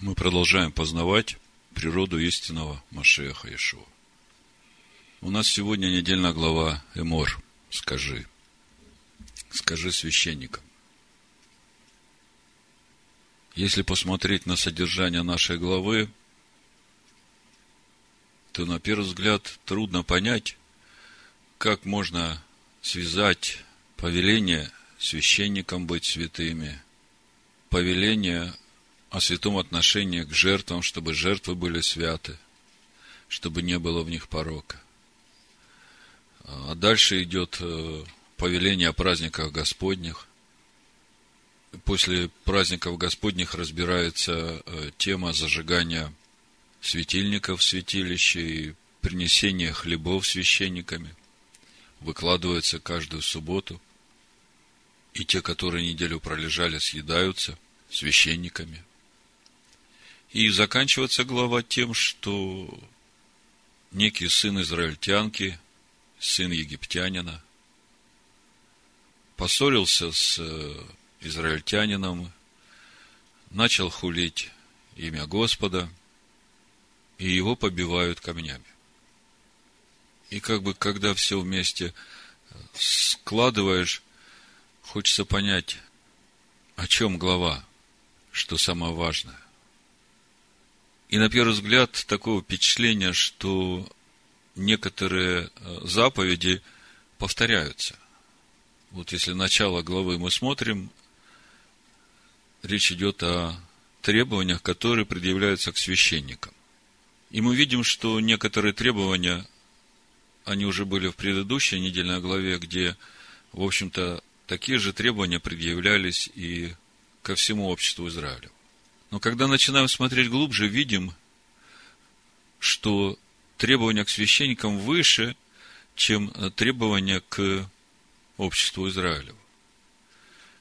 Мы продолжаем познавать природу истинного Машеха Ишуа. У нас сегодня недельная глава Эмор. Скажи. Скажи священникам. Если посмотреть на содержание нашей главы, то на первый взгляд трудно понять, как можно связать повеление священникам быть святыми, повеление о святом отношении к жертвам, чтобы жертвы были святы, чтобы не было в них порока. А дальше идет э, повеление о праздниках Господних. После праздников Господних разбирается э, тема зажигания светильников в святилище и принесения хлебов священниками. Выкладывается каждую субботу. И те, которые неделю пролежали, съедаются священниками. И заканчивается глава тем, что некий сын израильтянки, сын египтянина, поссорился с э, израильтянином, начал хулить имя Господа, и его побивают камнями. И как бы, когда все вместе складываешь, хочется понять, о чем глава, что самое важное. И на первый взгляд такое впечатление, что некоторые э, заповеди повторяются. Вот если начало главы мы смотрим, речь идет о требованиях, которые предъявляются к священникам. И мы видим, что некоторые требования, они уже были в предыдущей недельной главе, где, в общем-то, такие же требования предъявлялись и ко всему обществу Израиля. Но когда начинаем смотреть глубже, видим, что требования к священникам выше, чем требования к обществу Израилеву.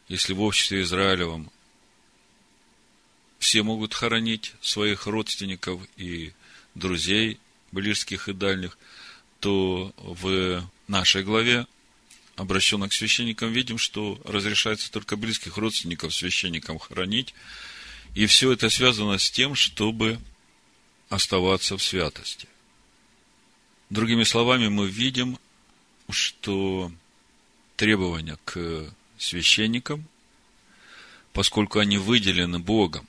Если в обществе Израилевом все могут хоронить своих родственников и друзей, близких и дальних, то в нашей главе, обращенной к священникам, видим, что разрешается только близких родственников священникам хоронить, и все это связано с тем, чтобы оставаться в святости. Другими словами, мы видим, что требования к священникам, поскольку они выделены Богом,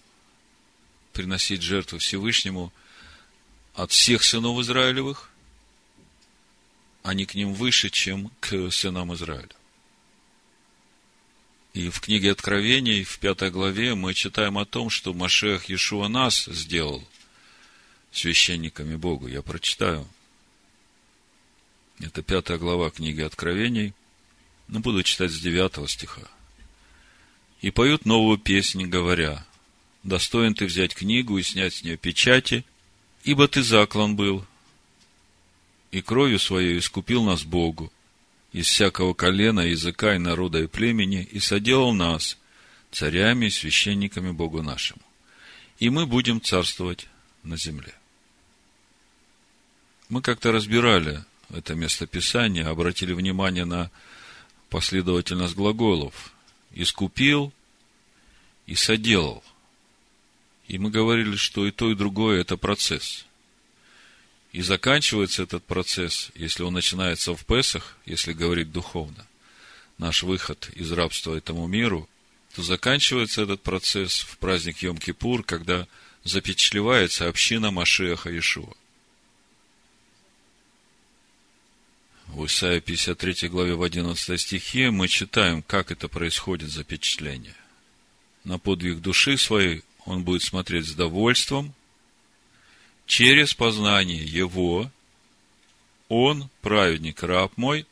приносить жертву Всевышнему от всех сынов Израилевых, они к ним выше, чем к сынам Израиля. И в книге Откровений, в пятой главе, мы читаем о том, что Машех Иешуа нас сделал священниками Богу. Я прочитаю. Это пятая глава книги Откровений. Но буду читать с девятого стиха. И поют новую песнь, говоря, «Достоин ты взять книгу и снять с нее печати, ибо ты заклан был, и кровью своей искупил нас Богу, из всякого колена, языка и народа и племени, и соделал нас царями и священниками Богу нашему. И мы будем царствовать на земле. Мы как-то разбирали это местописание, обратили внимание на последовательность глаголов. Искупил и соделал. И мы говорили, что и то, и другое – это процесс. И заканчивается этот процесс, если он начинается в Песах, если говорить духовно, наш выход из рабства этому миру, то заканчивается этот процесс в праздник Йом-Кипур, когда запечатлевается община Машеха Иешуа. В Исаии 53 главе в 11 стихе мы читаем, как это происходит запечатление. На подвиг души своей он будет смотреть с довольством, через познание Его Он, праведник, раб мой,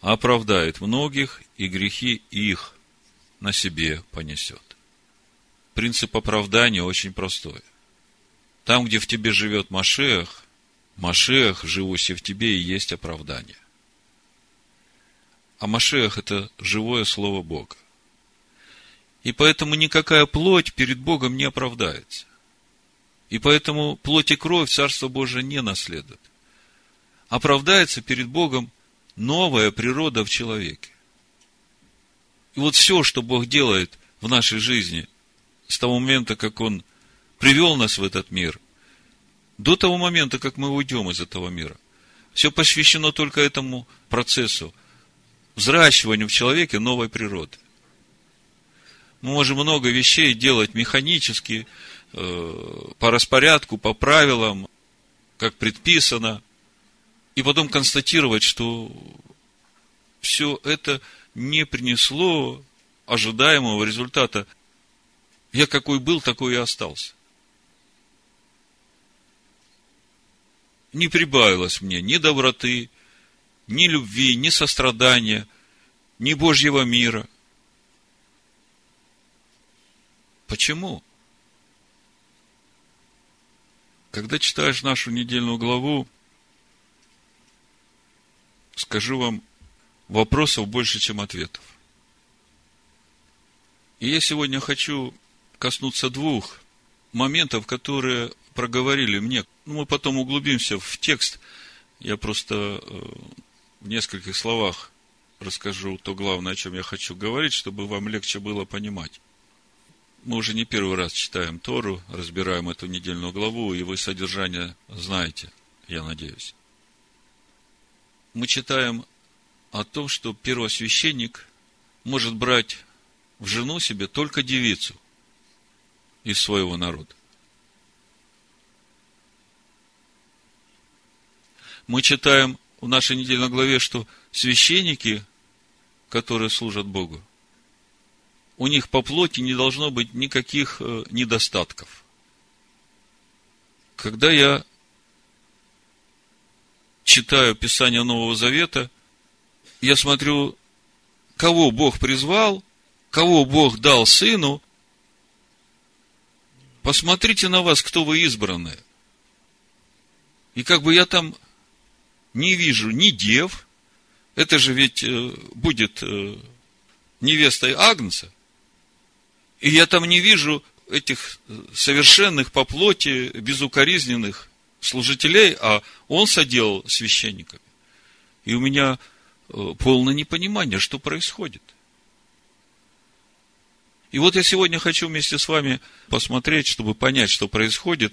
оправдает многих, и грехи их на себе понесет. Принцип оправдания очень простой. Там, где в тебе живет Машех, Машех, живущий в тебе, и есть оправдание. А Машех – это живое Слово Бога. И поэтому никакая плоть перед Богом не оправдается. И поэтому плоть и кровь Царство Божие не наследует. Оправдается перед Богом новая природа в человеке. И вот все, что Бог делает в нашей жизни, с того момента, как Он привел нас в этот мир, до того момента, как мы уйдем из этого мира. Все посвящено только этому процессу, взращиванию в человеке новой природы. Мы можем много вещей делать механически, по распорядку, по правилам, как предписано, и потом констатировать, что все это не принесло ожидаемого результата. Я какой был, такой и остался. Не прибавилось мне ни доброты, ни любви, ни сострадания, ни Божьего мира. Почему? Когда читаешь нашу недельную главу, скажу вам, вопросов больше, чем ответов. И я сегодня хочу коснуться двух моментов, которые проговорили мне. Ну, мы потом углубимся в текст. Я просто э, в нескольких словах расскажу то главное, о чем я хочу говорить, чтобы вам легче было понимать. Мы уже не первый раз читаем Тору, разбираем эту недельную главу, и вы содержание знаете, я надеюсь. Мы читаем о том, что первосвященник может брать в жену себе только девицу из своего народа. Мы читаем в нашей недельной главе, что священники, которые служат Богу, у них по плоти не должно быть никаких э, недостатков. Когда я читаю Писание Нового Завета, я смотрю, кого Бог призвал, кого Бог дал сыну, посмотрите на вас, кто вы избранные. И как бы я там не вижу ни дев, это же ведь э, будет э, невестой Агнца, и я там не вижу этих совершенных по плоти, безукоризненных служителей, а он соделал священниками. И у меня э, полное непонимание, что происходит. И вот я сегодня хочу вместе с вами посмотреть, чтобы понять, что происходит.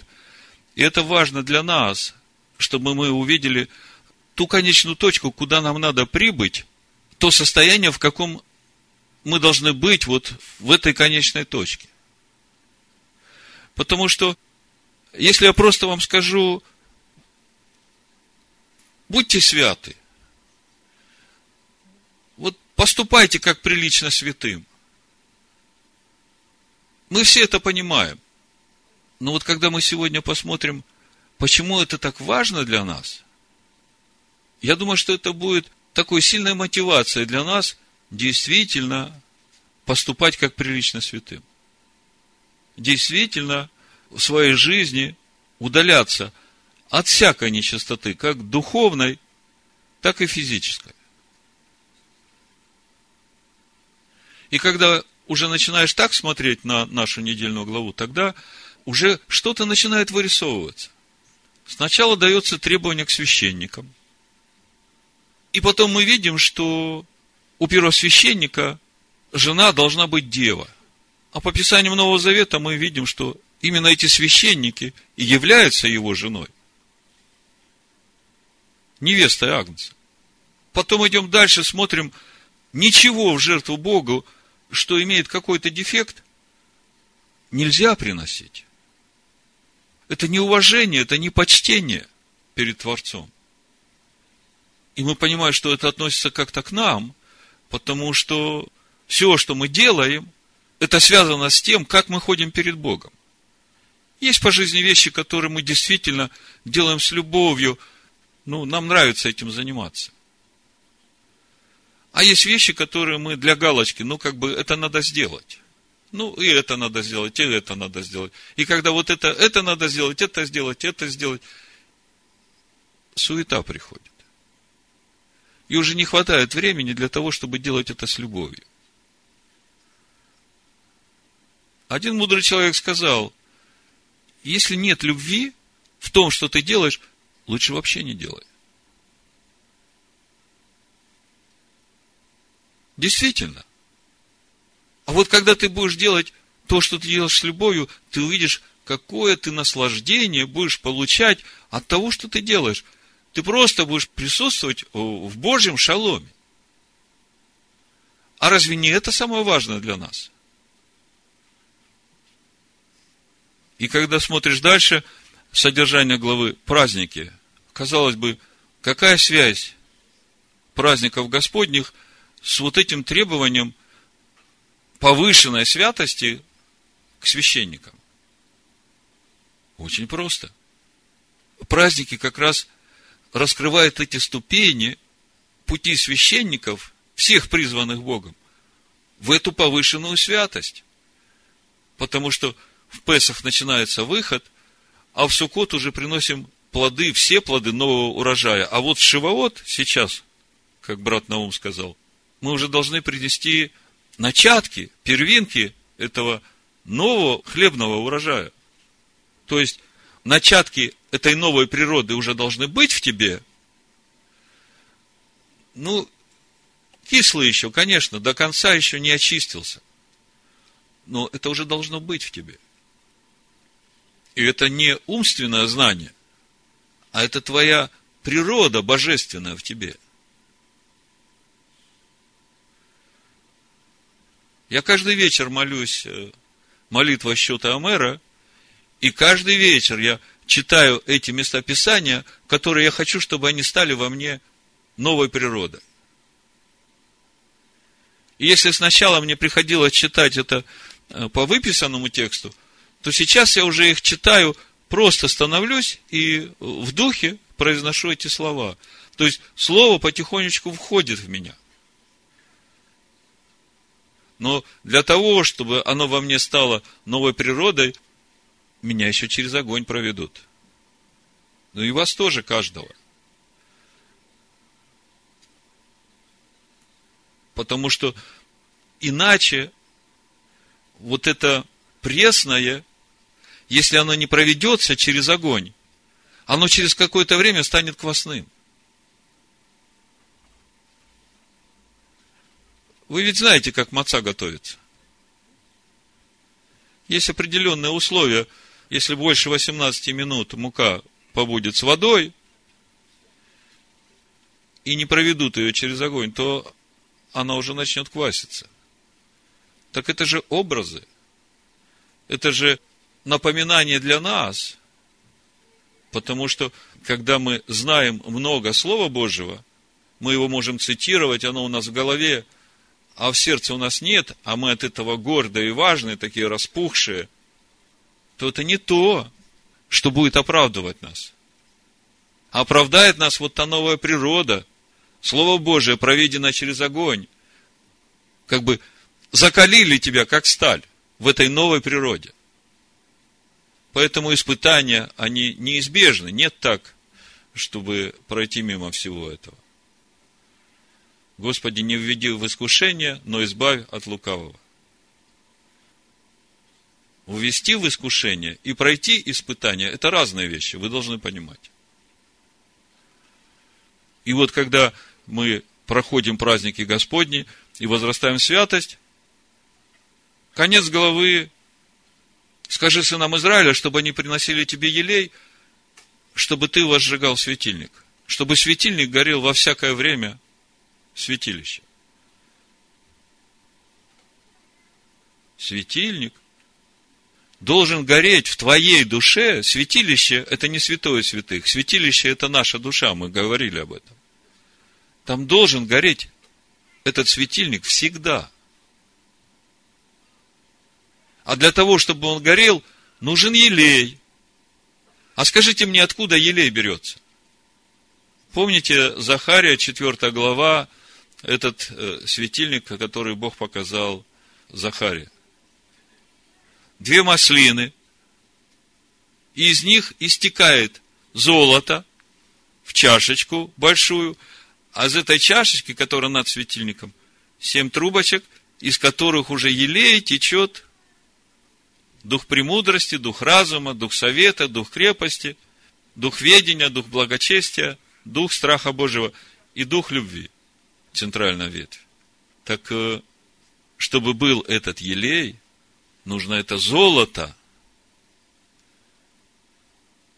И это важно для нас, чтобы мы увидели ту конечную точку, куда нам надо прибыть, то состояние, в каком мы должны быть вот в этой конечной точке. Потому что, если я просто вам скажу, будьте святы, вот поступайте как прилично святым. Мы все это понимаем. Но вот когда мы сегодня посмотрим, почему это так важно для нас, я думаю, что это будет такой сильной мотивацией для нас – действительно поступать как прилично святым. Действительно в своей жизни удаляться от всякой нечистоты, как духовной, так и физической. И когда уже начинаешь так смотреть на нашу недельную главу, тогда уже что-то начинает вырисовываться. Сначала дается требование к священникам. И потом мы видим, что у первосвященника жена должна быть дева. А по Писаниям Нового Завета мы видим, что именно эти священники и являются его женой. Невестой Агнца. Потом идем дальше, смотрим, ничего в жертву Богу, что имеет какой-то дефект, нельзя приносить. Это не уважение, это не почтение перед Творцом. И мы понимаем, что это относится как-то к нам, Потому что все, что мы делаем, это связано с тем, как мы ходим перед Богом. Есть по жизни вещи, которые мы действительно делаем с любовью. Ну, нам нравится этим заниматься. А есть вещи, которые мы для галочки, ну, как бы это надо сделать. Ну, и это надо сделать, и это надо сделать. И когда вот это, это надо сделать, это сделать, это сделать, суета приходит. И уже не хватает времени для того, чтобы делать это с любовью. Один мудрый человек сказал, если нет любви в том, что ты делаешь, лучше вообще не делай. Действительно. А вот когда ты будешь делать то, что ты делаешь с любовью, ты увидишь, какое ты наслаждение будешь получать от того, что ты делаешь. Ты просто будешь присутствовать в Божьем шаломе. А разве не это самое важное для нас? И когда смотришь дальше, содержание главы праздники, казалось бы, какая связь праздников Господних с вот этим требованием повышенной святости к священникам? Очень просто. Праздники как раз раскрывают эти ступени пути священников, всех призванных Богом, в эту повышенную святость. Потому что в Песах начинается выход, а в Суккот уже приносим плоды, все плоды нового урожая. А вот Шивоот сейчас, как брат Наум сказал, мы уже должны принести начатки, первинки этого нового хлебного урожая. То есть, начатки этой новой природы уже должны быть в тебе. Ну, кислый еще, конечно, до конца еще не очистился. Но это уже должно быть в тебе. И это не умственное знание, а это твоя природа божественная в тебе. Я каждый вечер молюсь э, молитва счета Амера, и каждый вечер я читаю эти места Писания, которые я хочу, чтобы они стали во мне новой природой. И если сначала мне приходилось читать это э, по выписанному тексту, то сейчас я уже их читаю, просто становлюсь и в духе произношу эти слова. То есть, слово потихонечку входит в меня. Но для того, чтобы оно во мне стало новой природой, меня еще через огонь проведут. Ну и вас тоже, каждого. Потому что иначе вот это пресное если оно не проведется через огонь, оно через какое-то время станет квасным. Вы ведь знаете, как маца готовится. Есть определенные условия. Если больше 18 минут мука побудет с водой, и не проведут ее через огонь, то она уже начнет кваситься. Так это же образы. Это же напоминание для нас, потому что, когда мы знаем много Слова Божьего, мы его можем цитировать, оно у нас в голове, а в сердце у нас нет, а мы от этого гордые и важные, такие распухшие, то это не то, что будет оправдывать нас. оправдает нас вот та новая природа, Слово Божие, проведено через огонь, как бы закалили тебя, как сталь, в этой новой природе. Поэтому испытания, они неизбежны. Нет так, чтобы пройти мимо всего этого. Господи, не введи в искушение, но избавь от лукавого. Ввести в искушение и пройти испытание – это разные вещи, вы должны понимать. И вот когда мы проходим праздники Господни и возрастаем святость, конец головы Скажи сынам Израиля, чтобы они приносили тебе елей, чтобы ты возжигал светильник. Чтобы светильник горел во всякое время святилище. Светильник должен гореть в твоей душе. Святилище – это не святое святых. Святилище – это наша душа, мы говорили об этом. Там должен гореть этот светильник всегда – а для того, чтобы он горел, нужен елей. А скажите мне, откуда елей берется? Помните Захария, 4 глава, этот э, светильник, который Бог показал Захаре. Две маслины, и из них истекает золото в чашечку большую, а из этой чашечки, которая над светильником, семь трубочек, из которых уже елей течет Дух премудрости, дух разума, дух совета, дух крепости, дух ведения, дух благочестия, дух страха Божьего и дух любви. Центральная ветвь. Так, э, чтобы был этот елей, нужно это золото.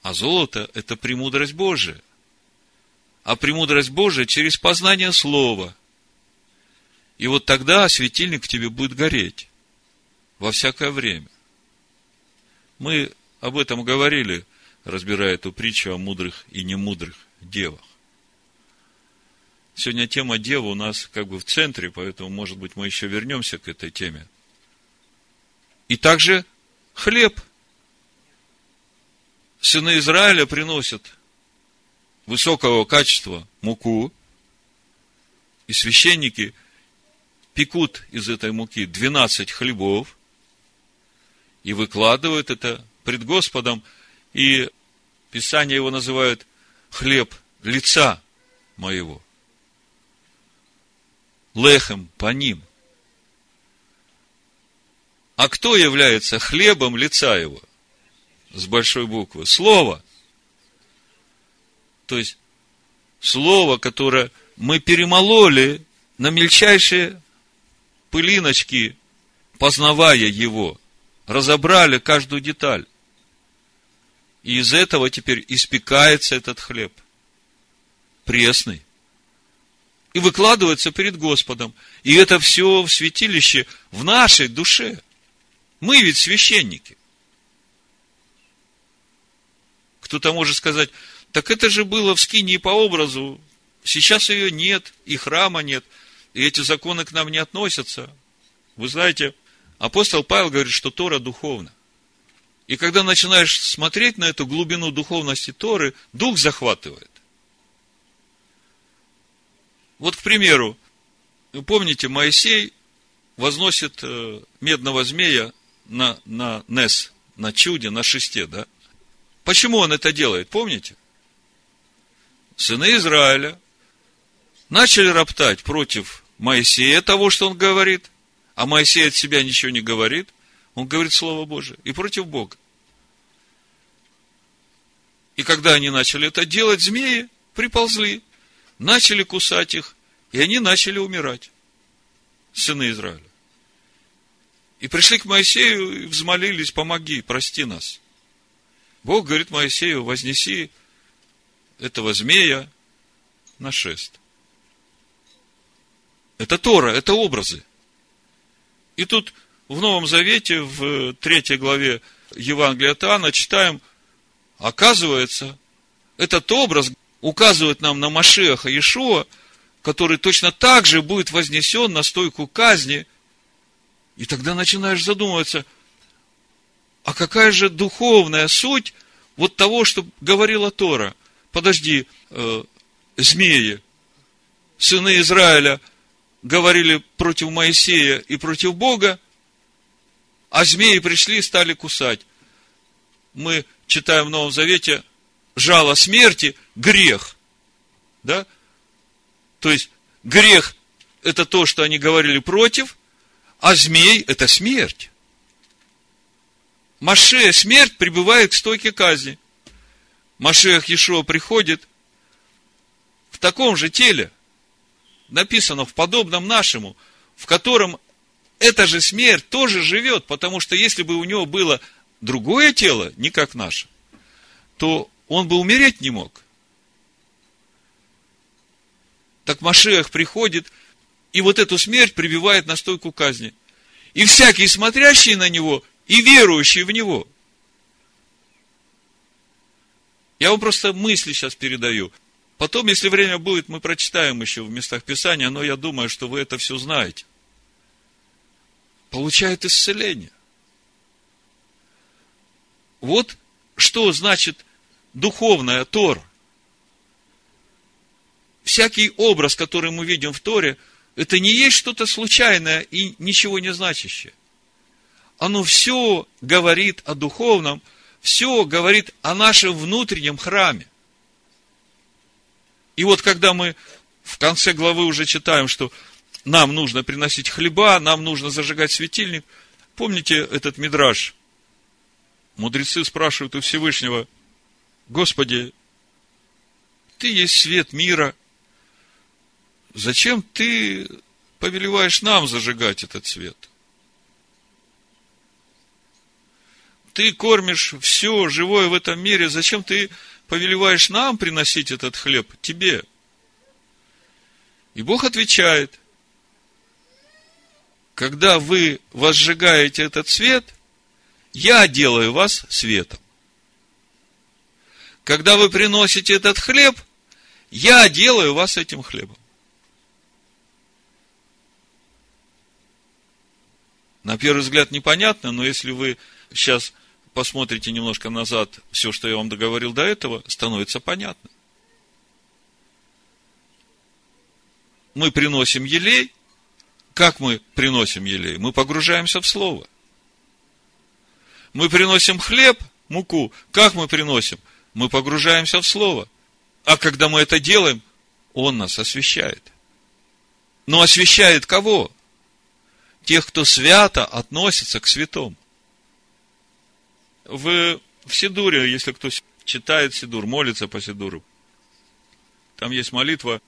А золото – это премудрость Божия. А премудрость Божия через познание Слова. И вот тогда светильник в тебе будет гореть во всякое время. Мы об этом говорили, разбирая эту притчу о мудрых и немудрых девах. Сегодня тема дева у нас как бы в центре, поэтому, может быть, мы еще вернемся к этой теме. И также хлеб. Сыны Израиля приносят высокого качества муку, и священники пекут из этой муки 12 хлебов и выкладывают это пред Господом, и Писание его называют хлеб лица моего. Лехем по ним. А кто является хлебом лица его? С большой буквы. Слово. То есть, слово, которое мы перемололи на мельчайшие пылиночки, познавая его, разобрали каждую деталь. И из этого теперь испекается этот хлеб. Пресный. И выкладывается перед Господом. И это все в святилище, в нашей душе. Мы ведь священники. Кто-то может сказать, так это же было в Скинии по образу. Сейчас ее нет, и храма нет, и эти законы к нам не относятся. Вы знаете, апостол Павел говорит, что Тора духовна. И когда начинаешь смотреть на эту глубину духовности Торы, дух захватывает. Вот, к примеру, вы помните, Моисей возносит э, медного змея на, на Нес, на чуде, на шесте, да? Почему он это делает, помните? Сыны Израиля начали роптать против Моисея того, что он говорит, а Моисей от себя ничего не говорит – он говорит Слово Божие. И против Бога. И когда они начали это делать, змеи приползли, начали кусать их, и они начали умирать. Сыны Израиля. И пришли к Моисею и взмолились, помоги, прости нас. Бог говорит Моисею, вознеси этого змея на шест. Это Тора, это образы. И тут в Новом Завете, в третьей главе Евангелия от Иоанна, читаем, оказывается, этот образ указывает нам на Машеха Иешуа, который точно так же будет вознесен на стойку казни. И тогда начинаешь задумываться, а какая же духовная суть вот того, что говорила Тора? Подожди, э, змеи, сыны Израиля говорили против Моисея и против Бога, а змеи пришли и стали кусать. Мы читаем в Новом Завете, жало смерти – грех. Да? То есть, грех – это то, что они говорили против, а змей – это смерть. Машея, смерть, прибывает к стойке казни. Машеях Ешуа приходит в таком же теле, написано в подобном нашему, в котором эта же смерть тоже живет, потому что если бы у него было другое тело, не как наше, то он бы умереть не мог. Так Машех приходит, и вот эту смерть прибивает на стойку казни. И всякий смотрящий на него, и верующий в него. Я вам просто мысли сейчас передаю. Потом, если время будет, мы прочитаем еще в местах Писания, но я думаю, что вы это все знаете получает исцеление. Вот что значит духовная Тора. Всякий образ, который мы видим в Торе, это не есть что-то случайное и ничего не значащее. Оно все говорит о духовном, все говорит о нашем внутреннем храме. И вот когда мы в конце главы уже читаем, что нам нужно приносить хлеба, нам нужно зажигать светильник. Помните этот мидраж? Мудрецы спрашивают у Всевышнего, Господи, Ты есть свет мира, зачем Ты повелеваешь нам зажигать этот свет? ты кормишь все живое в этом мире, зачем ты повелеваешь нам приносить этот хлеб тебе? И Бог отвечает, когда вы возжигаете этот свет, я делаю вас светом. Когда вы приносите этот хлеб, я делаю вас этим хлебом. На первый взгляд непонятно, но если вы сейчас посмотрите немножко назад, все, что я вам договорил до этого, становится понятно. Мы приносим елей. Как мы приносим елей? Мы погружаемся в Слово. Мы приносим хлеб, муку. Как мы приносим? Мы погружаемся в Слово. А когда мы это делаем, Он нас освещает. Но освещает кого? Тех, кто свято относится к святому. В, в Сидуре, если кто читает Сидур, молится по Сидуру, там есть молитва,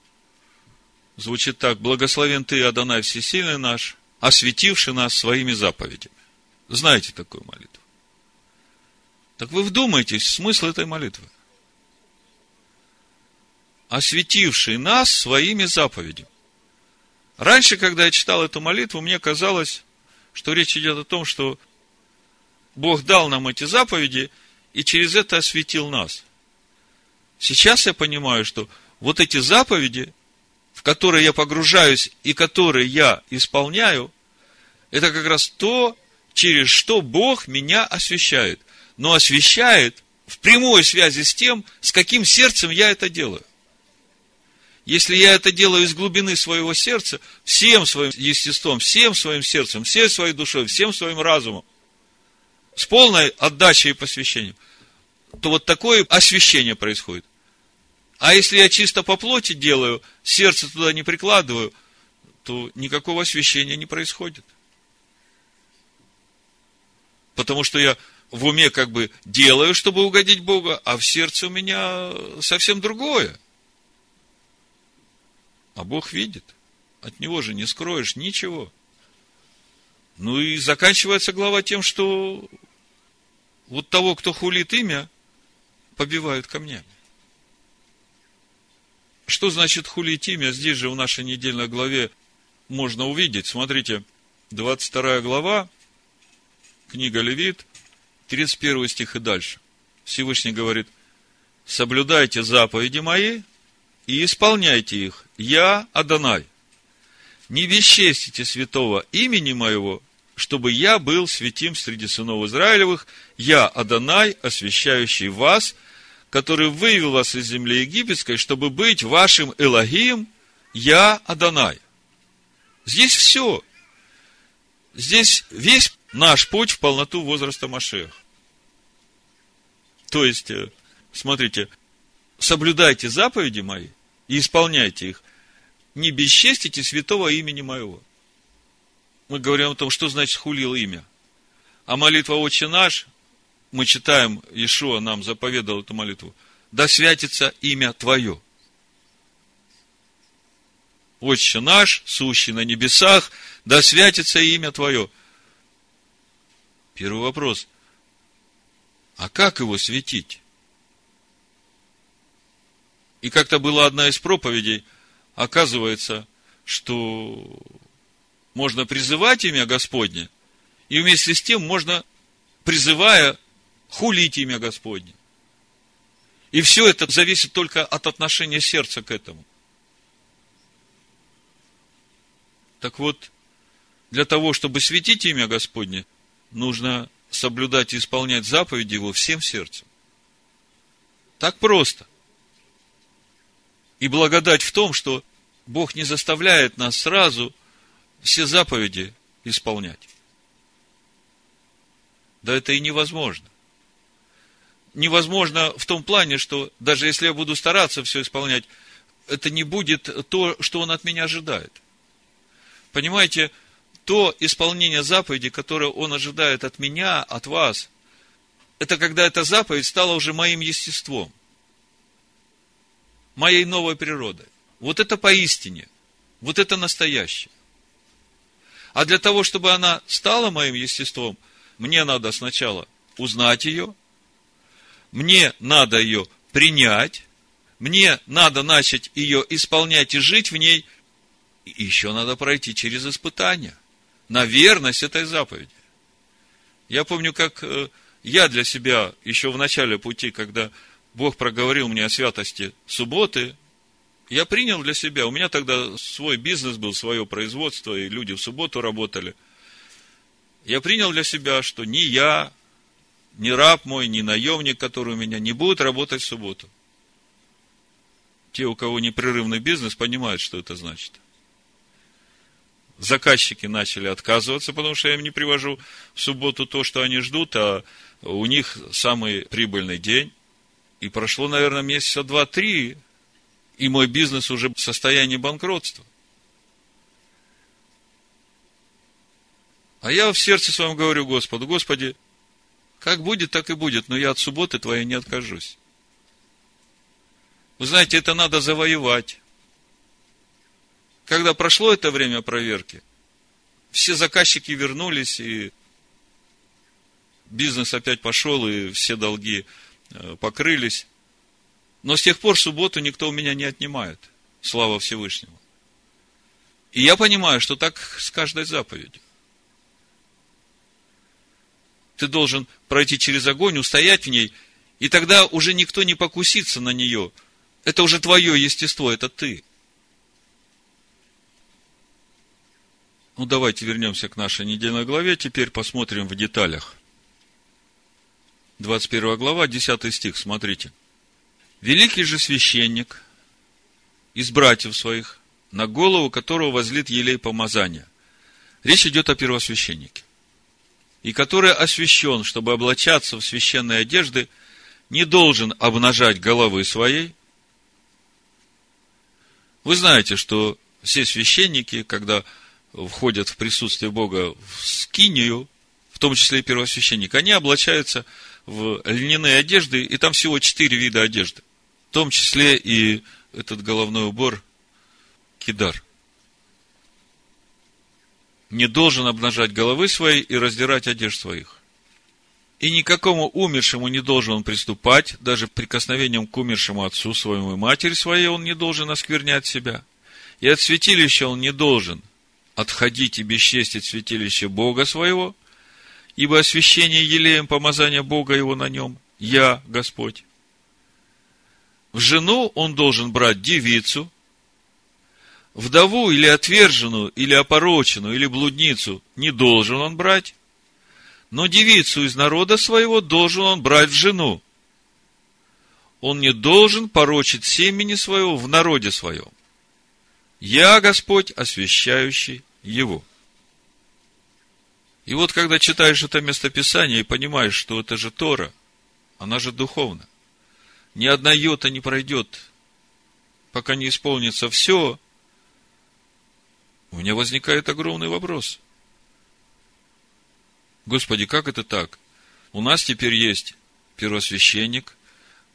звучит так, «Благословен Ты, Адонай Всесильный наш, осветивший нас своими заповедями». Знаете такую молитву? Так вы вдумайтесь в смысл этой молитвы. Осветивший нас своими заповедями. Раньше, когда я читал эту молитву, мне казалось, что речь идет о том, что Бог дал нам эти заповеди и через это осветил нас. Сейчас я понимаю, что вот эти заповеди, в которые я погружаюсь и которые я исполняю, это как раз то, через что Бог меня освещает. Но освещает в прямой связи с тем, с каким сердцем я это делаю. Если я это делаю из глубины своего сердца, всем своим естеством, всем своим сердцем, всей своей душой, всем своим разумом, с полной отдачей и посвящением, то вот такое освящение происходит. А если я чисто по плоти делаю, сердце туда не прикладываю, то никакого освящения не происходит. Потому что я в уме как бы делаю, чтобы угодить Богу, а в сердце у меня совсем другое. А Бог видит. От Него же не скроешь ничего. Ну и заканчивается глава тем, что вот того, кто хулит имя, побивают камнями. Что значит хулить имя? Здесь же в нашей недельной главе можно увидеть. Смотрите, 22 глава, книга Левит, 31 стих и дальше. Всевышний говорит, соблюдайте заповеди мои и исполняйте их. Я Адонай. Не бесчестите святого имени моего, чтобы я был святим среди сынов Израилевых, я, Адонай, освящающий вас, который вывел вас из земли египетской, чтобы быть вашим Элогием, я, Адонай. Здесь все. Здесь весь наш путь в полноту возраста Машех. То есть, э, смотрите, соблюдайте заповеди мои и исполняйте их. Не бесчестите святого имени моего мы говорим о том, что значит хулил имя. А молитва «Отче наш», мы читаем, Иешуа нам заповедал эту молитву, да святится имя Твое. Отче наш, сущий на небесах, да святится имя Твое. Первый вопрос. А как его светить? И как-то была одна из проповедей, оказывается, что можно призывать имя Господне, и вместе с тем можно, призывая, хулить имя Господне. И все это зависит только от отношения сердца к этому. Так вот, для того, чтобы светить имя Господне, нужно соблюдать и исполнять заповеди Его всем сердцем. Так просто. И благодать в том, что Бог не заставляет нас сразу – все заповеди исполнять. Да это и невозможно. Невозможно в том плане, что даже если я буду стараться все исполнять, это не будет то, что он от меня ожидает. Понимаете, то исполнение заповеди, которое он ожидает от меня, от вас, это когда эта заповедь стала уже моим естеством, моей новой природой. Вот это поистине, вот это настоящее. А для того, чтобы она стала моим естеством, мне надо сначала узнать ее, мне надо ее принять, мне надо начать ее исполнять и жить в ней, и еще надо пройти через испытания на верность этой заповеди. Я помню, как э, я для себя еще в начале пути, когда Бог проговорил мне о святости субботы, я принял для себя, у меня тогда свой бизнес был, свое производство, и люди в субботу работали. Я принял для себя, что ни я, ни раб мой, ни наемник, который у меня, не будут работать в субботу. Те, у кого непрерывный бизнес, понимают, что это значит. Заказчики начали отказываться, потому что я им не привожу в субботу то, что они ждут, а у них самый прибыльный день. И прошло, наверное, месяца два-три, и мой бизнес уже в состоянии банкротства. А я в сердце своем говорю Господу, Господи, как будет, так и будет, но я от субботы твоей не откажусь. Вы знаете, это надо завоевать. Когда прошло это время проверки, все заказчики вернулись, и бизнес опять пошел, и все долги покрылись. Но с тех пор субботу никто у меня не отнимает. Слава Всевышнему. И я понимаю, что так с каждой заповедью. Ты должен пройти через огонь, устоять в ней, и тогда уже никто не покусится на нее. Это уже твое естество, это ты. Ну, давайте вернемся к нашей недельной главе. Теперь посмотрим в деталях. 21 глава, 10 стих, смотрите. Великий же священник из братьев своих, на голову которого возлит елей помазания. Речь идет о первосвященнике. И который освящен, чтобы облачаться в священные одежды, не должен обнажать головы своей. Вы знаете, что все священники, когда входят в присутствие Бога в скинию, в том числе и первосвященник, они облачаются в льняные одежды, и там всего четыре вида одежды том числе и этот головной убор кидар. Не должен обнажать головы свои и раздирать одежд своих. И никакому умершему не должен он приступать, даже прикосновением к умершему отцу своему и матери своей он не должен осквернять себя. И от святилища он не должен отходить и бесчестить святилище Бога своего, ибо освящение елеем помазания Бога его на нем, я, Господь. В жену он должен брать девицу, вдову или отверженную, или опороченную, или блудницу не должен он брать, но девицу из народа своего должен он брать в жену. Он не должен порочить семени своего в народе своем. Я Господь, освящающий его. И вот, когда читаешь это местописание и понимаешь, что это же Тора, она же духовна ни одна йота не пройдет, пока не исполнится все, у меня возникает огромный вопрос. Господи, как это так? У нас теперь есть первосвященник,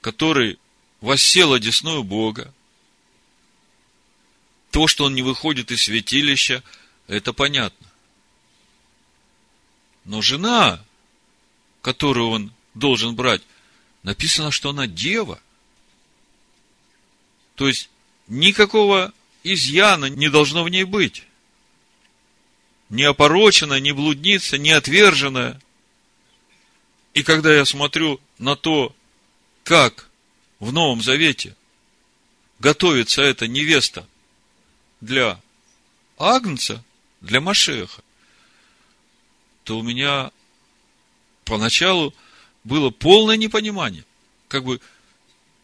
который воссел одесную Бога. То, что он не выходит из святилища, это понятно. Но жена, которую он должен брать, написано, что она дева. То есть, никакого изъяна не должно в ней быть. Не опороченная, не блудница, не отверженная. И когда я смотрю на то, как в Новом Завете готовится эта невеста для Агнца, для Машеха, то у меня поначалу было полное непонимание, как бы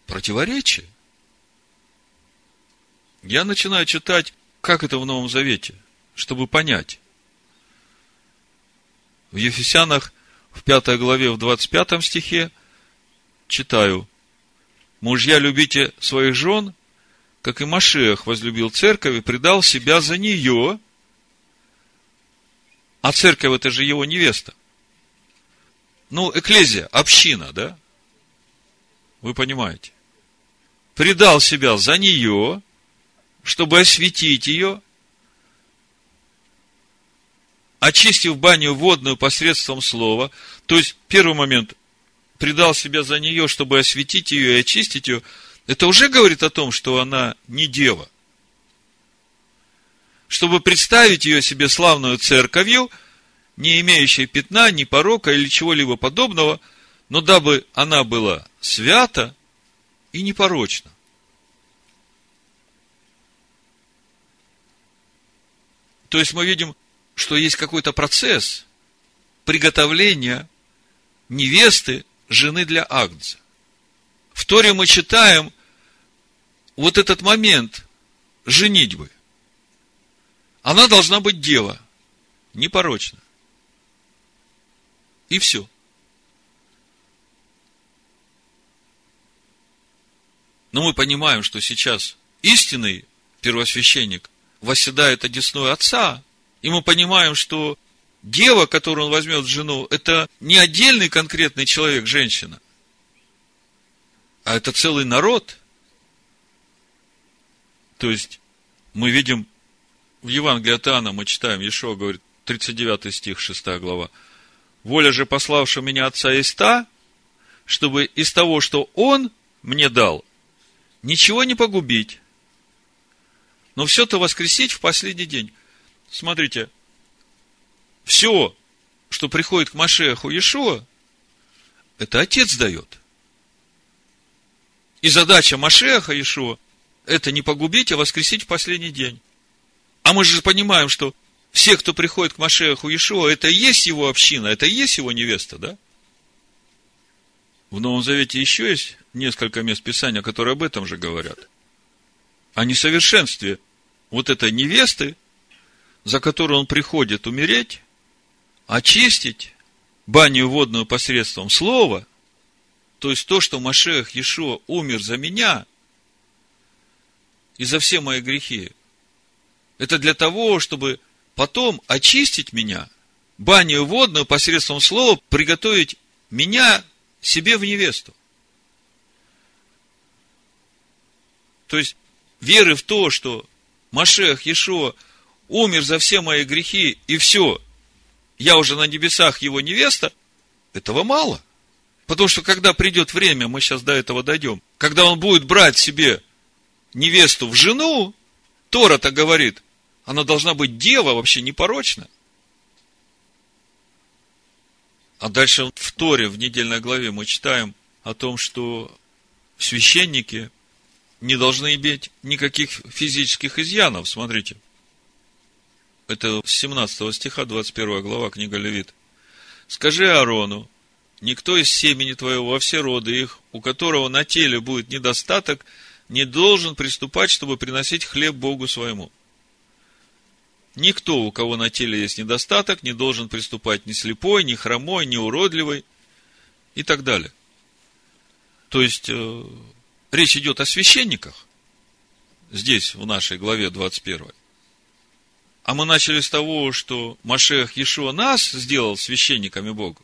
противоречие. Я начинаю читать, как это в Новом Завете, чтобы понять. В Ефесянах в пятой главе, в 25 стихе читаю. Мужья, любите своих жен, как и Машех возлюбил церковь и предал себя за нее. А церковь это же его невеста – ну, эклезия, община, да? Вы понимаете. Предал себя за нее, чтобы осветить ее, очистив баню водную посредством слова, то есть первый момент, предал себя за нее, чтобы осветить ее и очистить ее, это уже говорит о том, что она не дева. Чтобы представить ее себе славную церковью, не имеющей пятна, ни порока или чего-либо подобного, но дабы она была свята и непорочна. То есть мы видим, что есть какой-то процесс приготовления невесты, жены для Агнца. В Торе мы читаем вот этот момент женитьбы. Она должна быть дева, непорочна. И все. Но мы понимаем, что сейчас истинный первосвященник восседает одесную отца, и мы понимаем, что дева, которую он возьмет в жену, это не отдельный конкретный человек, женщина, а это целый народ. То есть, мы видим в Евангелии от Иоанна, мы читаем, Ешо говорит, 39 стих, 6 глава. Воля же пославшего меня Отца есть та, чтобы из того, что Он мне дал, ничего не погубить, но все-то воскресить в последний день. Смотрите, все, что приходит к Машеху Иешуа, это Отец дает. И задача Машеха Иешуа – это не погубить, а воскресить в последний день. А мы же понимаем, что все, кто приходит к Машеху Иешуа, это и есть его община, это и есть его невеста, да? В Новом Завете еще есть несколько мест Писания, которые об этом же говорят. О несовершенстве вот этой невесты, за которую он приходит умереть, очистить баню водную посредством слова, то есть то, что Машех Иешуа умер за меня и за все мои грехи, это для того, чтобы потом очистить меня, баню водную посредством слова, приготовить меня себе в невесту. То есть, веры в то, что Машех, Ешо, умер за все мои грехи, и все, я уже на небесах его невеста, этого мало. Потому что когда придет время, мы сейчас до этого дойдем, когда он будет брать себе невесту в жену, Тора-то говорит, она должна быть дева, вообще непорочна. А дальше в Торе, в недельной главе мы читаем о том, что священники не должны иметь никаких физических изъянов. Смотрите. Это 17 стиха, 21 глава, книга Левит. Скажи Аарону, никто из семени твоего во все роды их, у которого на теле будет недостаток, не должен приступать, чтобы приносить хлеб Богу своему. Никто, у кого на теле есть недостаток, не должен приступать ни слепой, ни хромой, ни уродливый и так далее. То есть, э, речь идет о священниках, здесь, в нашей главе 21. А мы начали с того, что Машех Иешуа нас сделал священниками Бога.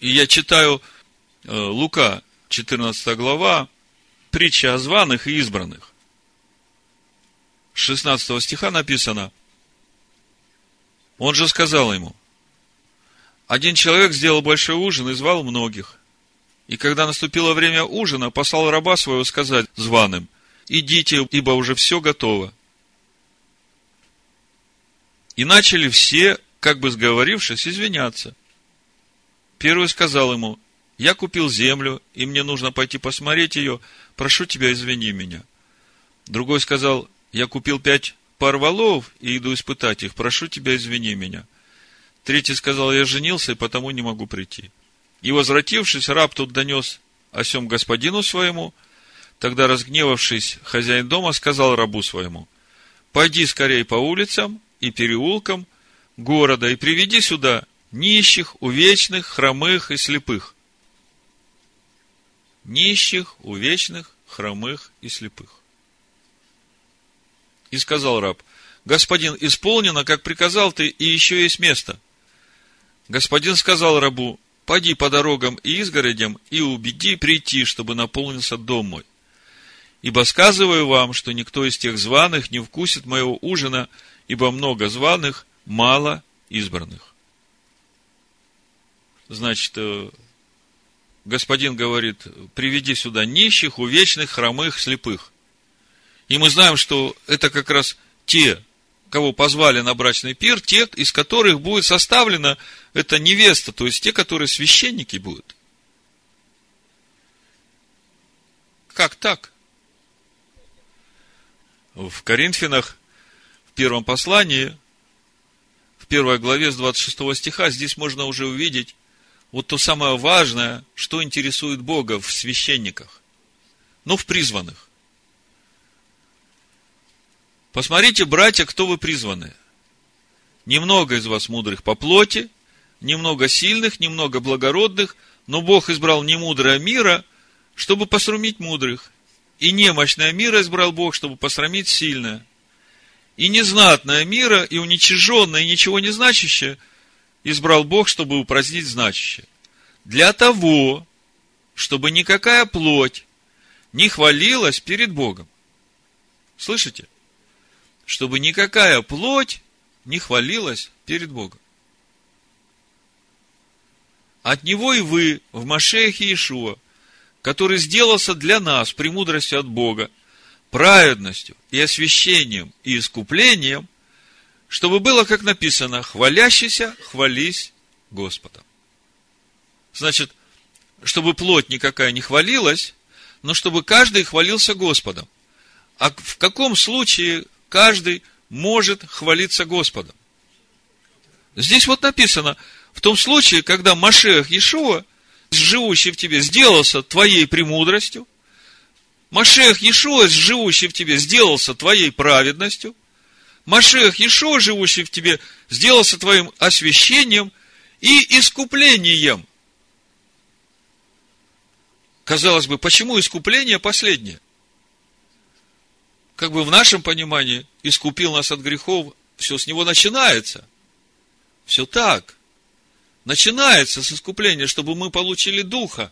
И я читаю э, Лука, 14 глава, притча о званых и избранных. 16 стиха написано, он же сказал ему, один человек сделал большой ужин и звал многих. И когда наступило время ужина, послал раба своего сказать званым, идите, ибо уже все готово. И начали все, как бы сговорившись, извиняться. Первый сказал ему, я купил землю, и мне нужно пойти посмотреть ее, прошу тебя, извини меня. Другой сказал, я купил пять пар валов и иду испытать их, прошу тебя, извини меня. Третий сказал, я женился, и потому не могу прийти. И, возвратившись, раб тут донес о сем господину своему. Тогда, разгневавшись, хозяин дома сказал рабу своему, пойди скорее по улицам и переулкам города и приведи сюда нищих, увечных, хромых и слепых. Нищих, увечных, хромых и слепых. И сказал раб, господин, исполнено, как приказал ты, и еще есть место. Господин сказал рабу, Поди по дорогам и изгородям и убеди прийти, чтобы наполнился дом мой. Ибо сказываю вам, что никто из тех званых не вкусит моего ужина ибо много званых, мало избранных. Значит, э, господин говорит, приведи сюда нищих, увечных, хромых, слепых. И мы знаем, что это как раз те, кого позвали на брачный пир, те, из которых будет составлена эта невеста, то есть те, которые священники будут. Как так? В Коринфянах, в первом послании, в первой главе с 26 стиха, здесь можно уже увидеть вот то самое важное, что интересует Бога в священниках, ну, в призванных. Посмотрите, братья, кто вы призваны. Немного из вас мудрых по плоти, немного сильных, немного благородных, но Бог избрал не мудрое мира, чтобы посрамить мудрых. И немощное мира избрал Бог, чтобы посрамить сильное. И незнатное мира, и уничиженное, и ничего не значащее избрал Бог, чтобы упразднить значащее. Для того, чтобы никакая плоть не хвалилась перед Богом. Слышите? Чтобы никакая плоть не хвалилась перед Богом. От Него и вы в Машехе Иешуа, который сделался для нас премудростью от Бога, праведностью и освящением и искуплением, чтобы было, как написано, хвалящийся, хвались Господом. Значит, чтобы плоть никакая не хвалилась, но чтобы каждый хвалился Господом. А в каком случае каждый может хвалиться Господом? Здесь вот написано, в том случае, когда Машех Иешуа, живущий в тебе, сделался твоей премудростью, Машех Иешуа, живущий в тебе, сделался твоей праведностью, Машех Ешо, живущий в тебе, сделался твоим освящением и искуплением. Казалось бы, почему искупление последнее? Как бы в нашем понимании, искупил нас от грехов, все с него начинается. Все так. Начинается с искупления, чтобы мы получили Духа.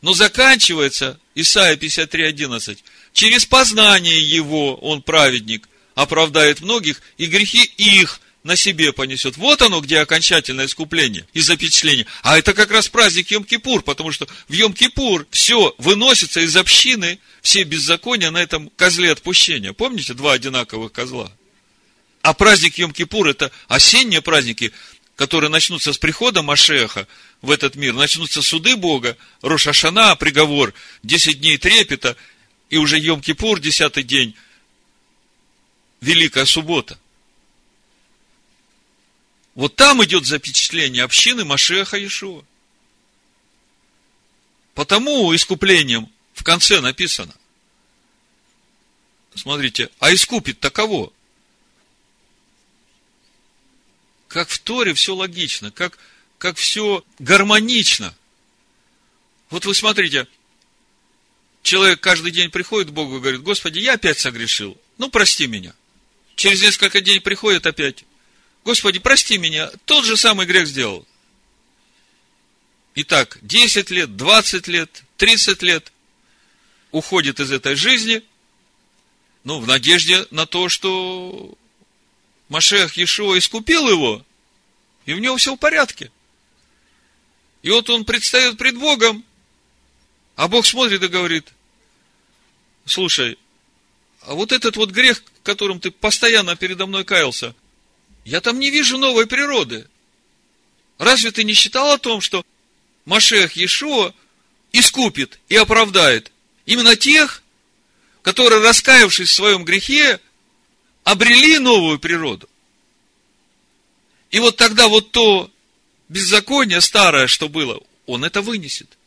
Но заканчивается, Исайя 53.11, через познание Его, Он праведник – оправдает многих, и грехи их на себе понесет. Вот оно, где окончательное искупление и запечатление. А это как раз праздник Йом-Кипур, потому что в Йом-Кипур все выносится из общины, все беззакония на этом козле отпущения. Помните, два одинаковых козла? А праздник Йом-Кипур – это осенние праздники, которые начнутся с прихода Машеха в этот мир. Начнутся суды Бога, Рошашана, приговор, 10 дней трепета, и уже Йом-Кипур, 10 день – Великая Суббота. Вот там идет запечатление общины Машеха Иешуа. Потому искуплением в конце написано. Смотрите, а искупит таково. Как в Торе все логично, как, как все гармонично. Вот вы смотрите, человек каждый день приходит к Богу и говорит, Господи, я опять согрешил, ну прости меня. Через несколько дней приходит опять. Господи, прости меня, тот же самый грех сделал. Итак, 10 лет, 20 лет, 30 лет уходит из этой жизни, ну, в надежде на то, что Машех Иешуа искупил его, и в него все в порядке. И вот он предстает пред Богом, а Бог смотрит и говорит, слушай, а вот этот вот грех, которым ты постоянно передо мной каялся, я там не вижу новой природы. Разве ты не считал о том, что Машех Иешуа искупит и оправдает именно тех, которые, раскаявшись в своем грехе, обрели новую природу? И вот тогда вот то беззаконие старое, что было, он это вынесет.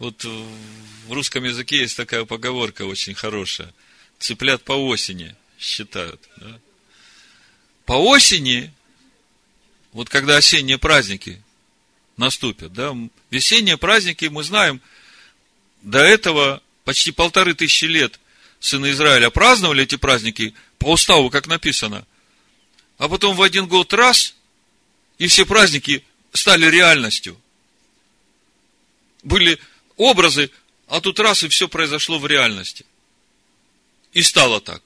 Вот в русском языке есть такая поговорка очень хорошая. Цыплят по осени считают. Да? По осени, вот когда осенние праздники наступят, да, весенние праздники, мы знаем, до этого почти полторы тысячи лет сыны Израиля праздновали эти праздники по уставу, как написано. А потом в один год раз, и все праздники стали реальностью. Были образы, а тут раз и все произошло в реальности. И стало так.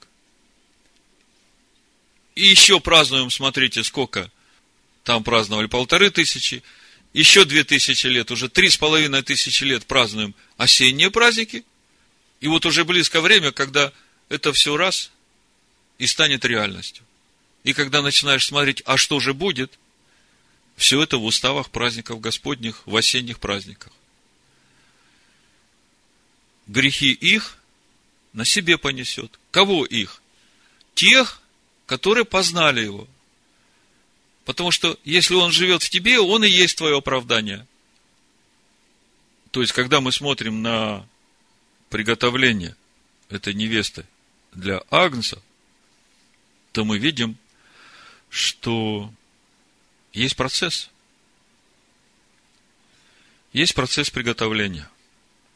И еще празднуем, смотрите, сколько. Там праздновали полторы тысячи, еще две тысячи лет, уже три с половиной тысячи лет празднуем осенние праздники. И вот уже близко время, когда это все раз и станет реальностью. И когда начинаешь смотреть, а что же будет, все это в уставах праздников Господних, в осенних праздниках. Грехи их на себе понесет. Кого их? Тех, которые познали его. Потому что если он живет в тебе, он и есть твое оправдание. То есть, когда мы смотрим на приготовление этой невесты для Агнца, то мы видим, что есть процесс. Есть процесс приготовления.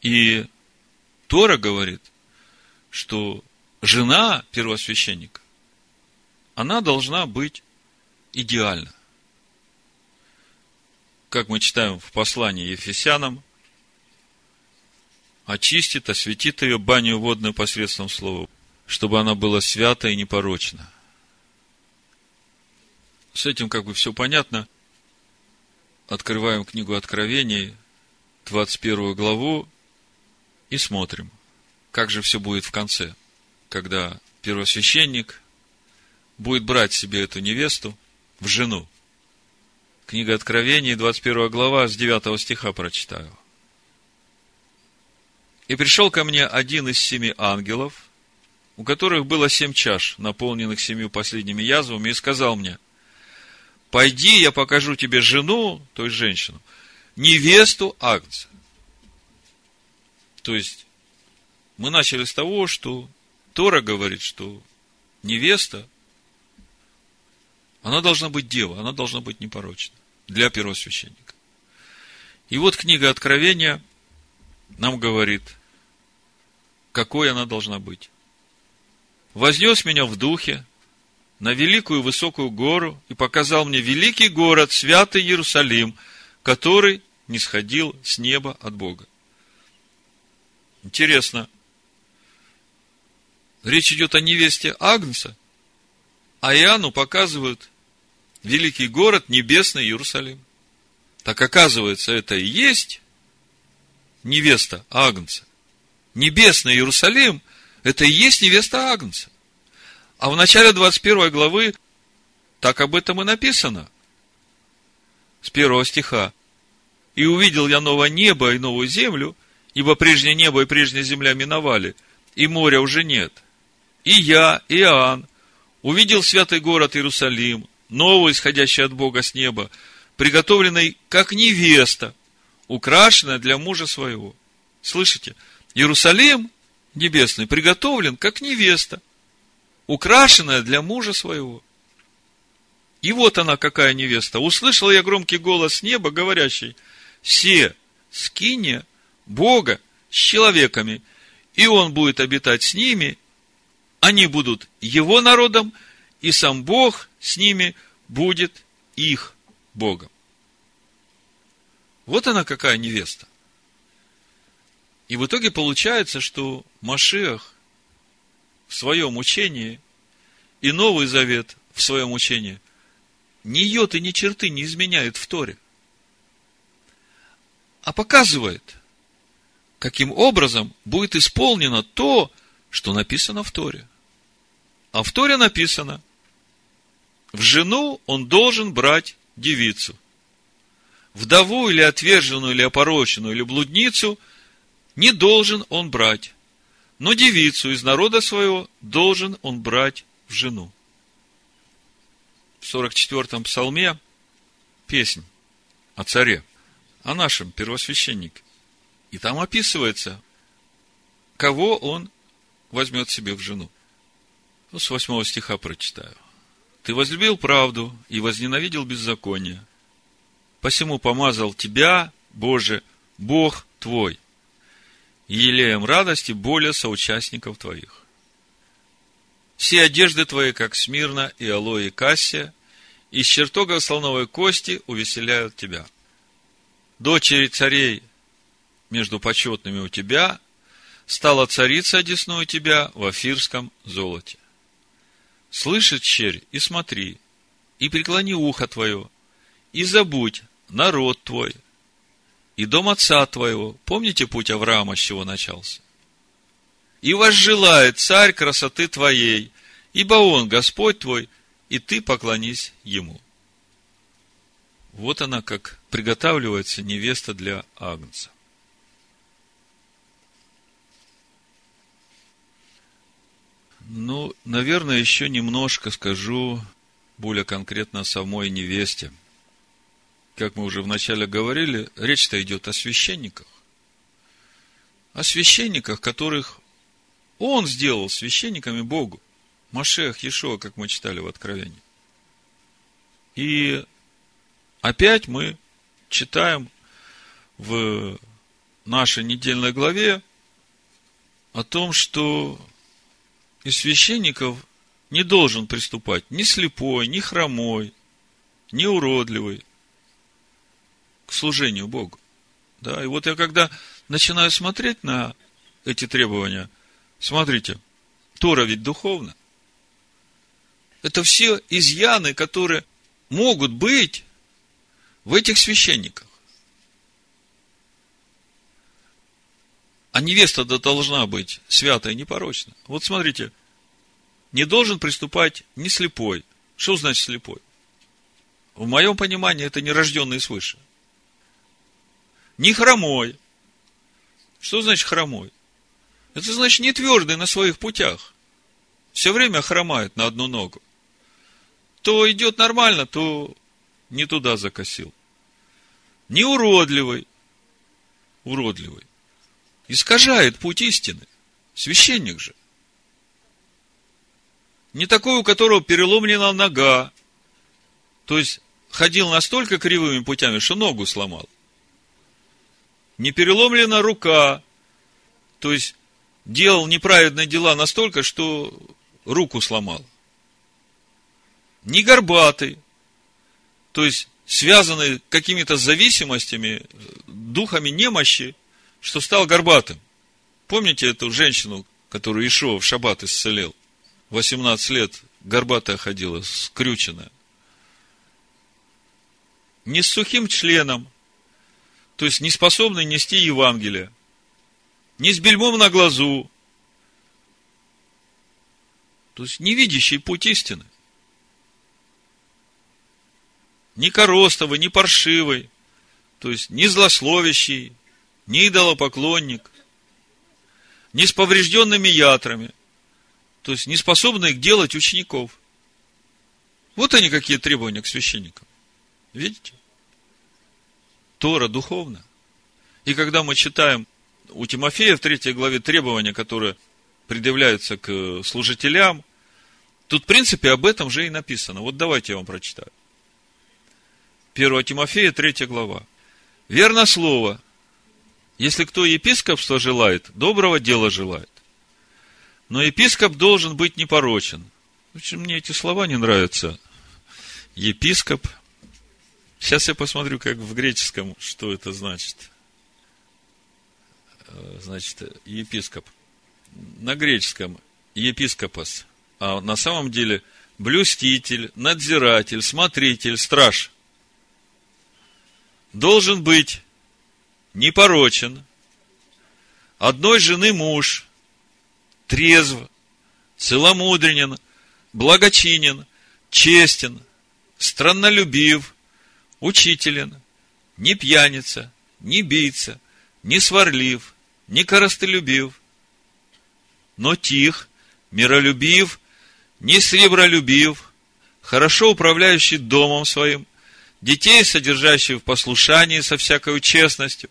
И Тора говорит, что жена первосвященника, она должна быть идеальна. Как мы читаем в послании Ефесянам, очистит, осветит ее баню водную посредством слова, чтобы она была свята и непорочна. С этим как бы все понятно. Открываем книгу Откровений, 21 главу, и смотрим, как же все будет в конце, когда первосвященник будет брать себе эту невесту в жену. Книга Откровений, 21 глава, с 9 стиха прочитаю. «И пришел ко мне один из семи ангелов, у которых было семь чаш, наполненных семью последними язвами, и сказал мне, пойди, я покажу тебе жену, то есть женщину, невесту Агнца. То есть, мы начали с того, что Тора говорит, что невеста, она должна быть дева, она должна быть непорочна для первосвященника. И вот книга Откровения нам говорит, какой она должна быть. Вознес меня в духе на великую высокую гору и показал мне великий город, святый Иерусалим, который не сходил с неба от Бога. Интересно, речь идет о невесте Агнца, а Иоанну показывают великий город, небесный Иерусалим. Так оказывается, это и есть невеста Агнца. Небесный Иерусалим – это и есть невеста Агнца. А в начале 21 главы так об этом и написано. С первого стиха. «И увидел я новое небо и новую землю, ибо прежнее небо и прежняя земля миновали, и моря уже нет. И я, Иоанн, увидел святый город Иерусалим, новый, исходящий от Бога с неба, приготовленный как невеста, украшенная для мужа своего». Слышите? Иерусалим небесный приготовлен как невеста украшенная для мужа своего. И вот она, какая невеста. Услышал я громкий голос с неба, говорящий, «Се, скине Бога с человеками, и Он будет обитать с ними, они будут Его народом, и сам Бог с ними будет их Богом». Вот она какая невеста. И в итоге получается, что Машиах в своем учении и Новый Завет в своем учении ни йоты, ни черты не изменяет в Торе, а показывает, каким образом будет исполнено то, что написано в Торе. А в Торе написано, в жену он должен брать девицу. Вдову или отверженную, или опороченную, или блудницу не должен он брать. Но девицу из народа своего должен он брать в жену. В 44-м псалме песнь о царе, о нашем первосвященнике. И там описывается, кого он возьмет себе в жену. Ну, с 8 стиха прочитаю. Ты возлюбил правду и возненавидел беззаконие. Посему помазал тебя, Боже, Бог твой, елеем радости более соучастников твоих. Все одежды твои, как смирно и алоэ и кассия, из чертогов слоновой кости увеселяют тебя. Дочери царей между почетными у тебя стала царица одесную тебя в афирском золоте. Слышит черь и смотри, и преклони ухо твое, и забудь народ твой, и дом отца твоего. Помните путь Авраама, с чего начался? И возжелает царь красоты твоей, ибо он Господь твой, и ты поклонись ему. Вот она, как приготавливается невеста для Агнца. Ну, наверное, еще немножко скажу более конкретно о самой невесте. Как мы уже вначале говорили, речь-то идет о священниках. О священниках, которых он сделал священниками Богу. Машех, Ешуа, как мы читали в Откровении. И опять мы читаем в нашей недельной главе о том, что из священников не должен приступать ни слепой, ни хромой, ни уродливый к служению Богу. Да, и вот я когда начинаю смотреть на эти требования, смотрите, Тора ведь духовно. Это все изъяны, которые могут быть в этих священниках. А невеста должна быть святая и непорочна. Вот смотрите, не должен приступать не слепой. Что значит слепой? В моем понимании это нерожденный свыше. Не хромой. Что значит хромой? Это значит не твердый на своих путях. Все время хромает на одну ногу. То идет нормально, то не туда закосил. Не уродливый. Уродливый. Искажает путь истины. Священник же. Не такой, у которого переломлена нога. То есть, ходил настолько кривыми путями, что ногу сломал. Не переломлена рука. То есть, делал неправедные дела настолько, что руку сломал. Не горбатый. То есть, связанный какими-то зависимостями, духами немощи, что стал горбатым. Помните эту женщину, которую Ишуа в шаббат исцелил? 18 лет горбатая ходила, скрюченная. Не с сухим членом, то есть не способный нести Евангелие, не с бельмом на глазу, то есть не видящий путь истины ни коростовый, ни паршивый, то есть ни злословящий, ни идолопоклонник, ни с поврежденными ятрами, то есть не способный их делать учеников. Вот они какие требования к священникам. Видите? Тора духовно. И когда мы читаем у Тимофея в третьей главе требования, которые предъявляются к служителям, тут, в принципе, об этом же и написано. Вот давайте я вам прочитаю. 1 Тимофея, 3 глава. Верно слово. Если кто епископство желает, доброго дела желает. Но епископ должен быть непорочен. В общем, мне эти слова не нравятся. Епископ. Сейчас я посмотрю, как в греческом, что это значит. Э, значит, епископ. На греческом епископос. А на самом деле блюститель, надзиратель, смотритель, страж – должен быть непорочен, одной жены муж, трезв, целомудренен, благочинен, честен, страннолюбив, учителен, не пьяница, не бийца, не сварлив, не коростолюбив, но тих, миролюбив, не сребролюбив, хорошо управляющий домом своим, детей, содержащих в послушании со всякой честностью.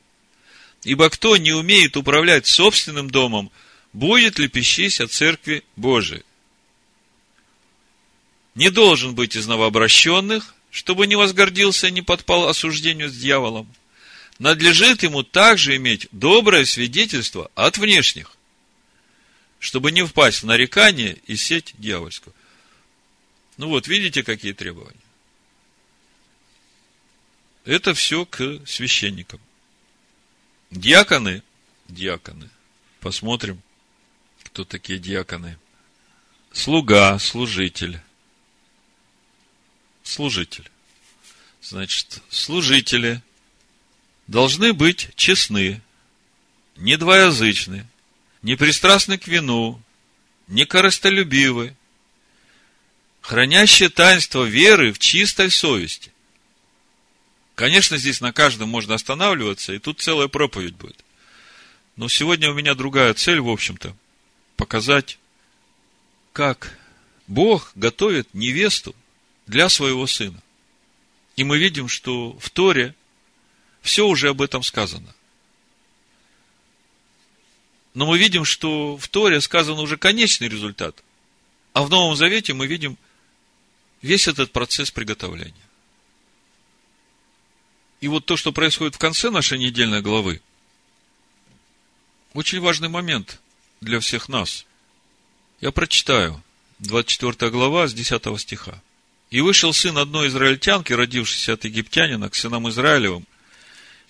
Ибо кто не умеет управлять собственным домом, будет ли пищись о церкви Божией? Не должен быть из новообращенных, чтобы не возгордился и не подпал осуждению с дьяволом. Надлежит ему также иметь доброе свидетельство от внешних, чтобы не впасть в нарекание и сеть дьявольскую. Ну вот, видите, какие требования? Это все к священникам. Диаконы, диаконы, посмотрим, кто такие диаконы. слуга, служитель. Служитель. Значит, служители должны быть честны, не двоязычны, не пристрастны к вину, не корыстолюбивы, хранящие таинство веры в чистой совести. Конечно, здесь на каждом можно останавливаться, и тут целая проповедь будет. Но сегодня у меня другая цель, в общем-то, показать, как Бог готовит невесту для своего сына. И мы видим, что в Торе все уже об этом сказано. Но мы видим, что в Торе сказан уже конечный результат. А в Новом Завете мы видим весь этот процесс приготовления. И вот то, что происходит в конце нашей недельной главы, очень важный момент для всех нас. Я прочитаю 24 глава с 10 стиха. «И вышел сын одной израильтянки, родившийся от египтянина, к сынам Израилевым,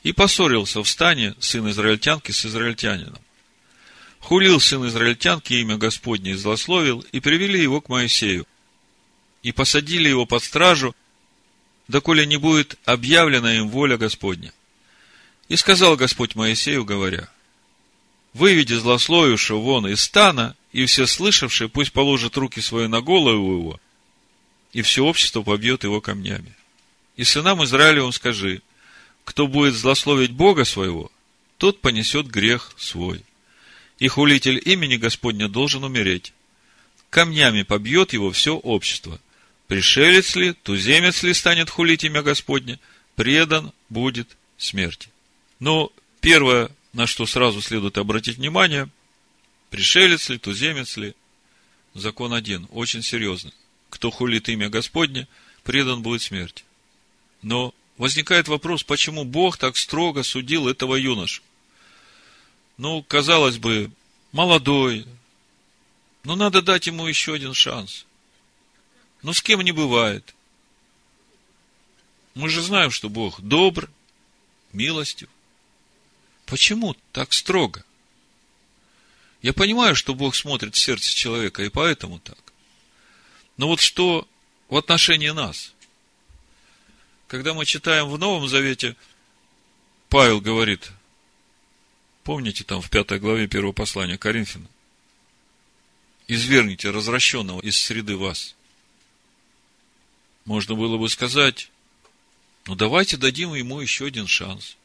и поссорился в стане сын израильтянки с израильтянином. Хулил сын израильтянки имя Господне и злословил, и привели его к Моисею. И посадили его под стражу, доколе не будет объявлена им воля Господня. И сказал Господь Моисею, говоря, «Выведи злословившего вон из стана, и все слышавшие пусть положат руки свои на голову его, и все общество побьет его камнями. И сынам Израилевым скажи, кто будет злословить Бога своего, тот понесет грех свой и хулитель имени Господня должен умереть. Камнями побьет его все общество. Пришелец ли, туземец ли станет хулить имя Господне, предан будет смерти. Но первое, на что сразу следует обратить внимание, пришелец ли, туземец ли, закон один, очень серьезно. Кто хулит имя Господне, предан будет смерти. Но возникает вопрос, почему Бог так строго судил этого юношу? ну, казалось бы, молодой, но надо дать ему еще один шанс. Ну, с кем не бывает. Мы же знаем, что Бог добр, милостив. Почему так строго? Я понимаю, что Бог смотрит в сердце человека, и поэтому так. Но вот что в отношении нас? Когда мы читаем в Новом Завете, Павел говорит – Помните там в пятой главе первого послания Коринфяна? Извергните развращенного из среды вас. Можно было бы сказать, ну давайте дадим ему еще один шанс.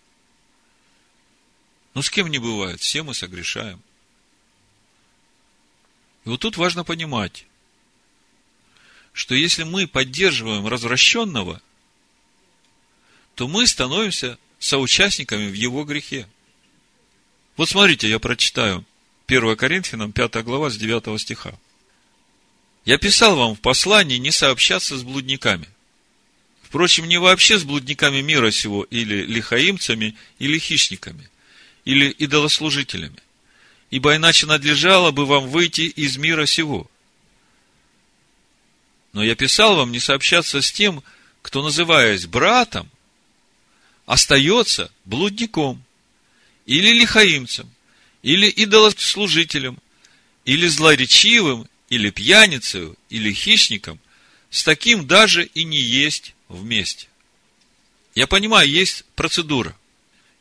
Ну с кем не бывает, все мы согрешаем. И вот тут важно понимать, что если мы поддерживаем развращенного, то мы становимся соучастниками в его грехе. Вот смотрите, я прочитаю 1 Коринфянам 5 глава с 9 стиха. Я писал вам в послании не сообщаться с блудниками. Впрочем, не вообще с блудниками мира сего, или лихаимцами, или хищниками, или идолослужителями. Ибо иначе надлежало бы вам выйти из мира сего. Но я писал вам не сообщаться с тем, кто, называясь братом, остается блудником – или лихаимцем, или идолослужителем, или злоречивым, или пьяницей, или хищником, с таким даже и не есть вместе. Я понимаю, есть процедура.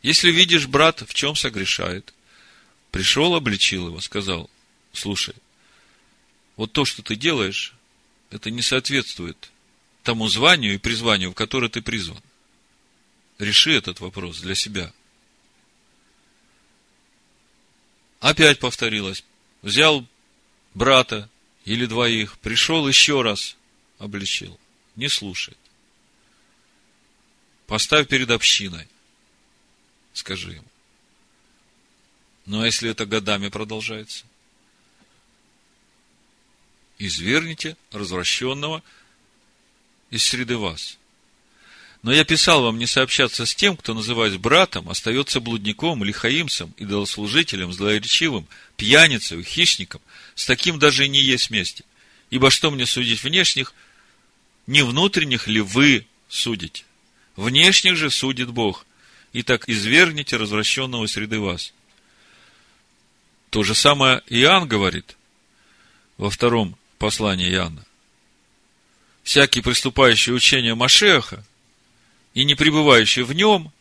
Если видишь, брат, в чем согрешает, пришел, обличил его, сказал, слушай, вот то, что ты делаешь, это не соответствует тому званию и призванию, в которое ты призван. Реши этот вопрос для себя. Опять повторилось. Взял брата или двоих, пришел еще раз, обличил. Не слушает. Поставь перед общиной. Скажи ему. Ну, а если это годами продолжается? Изверните развращенного из среды вас. Но я писал вам не сообщаться с тем, кто, называясь братом, остается блудником, лихаимцем, идолослужителем, злоречивым, пьяницей, хищником. С таким даже и не есть вместе. Ибо что мне судить внешних? Не внутренних ли вы судите? Внешних же судит Бог. И так извергните развращенного среды вас. То же самое Иоанн говорит во втором послание Иоанна. Всякий приступающий учение Машеха и не пребывающий в нем,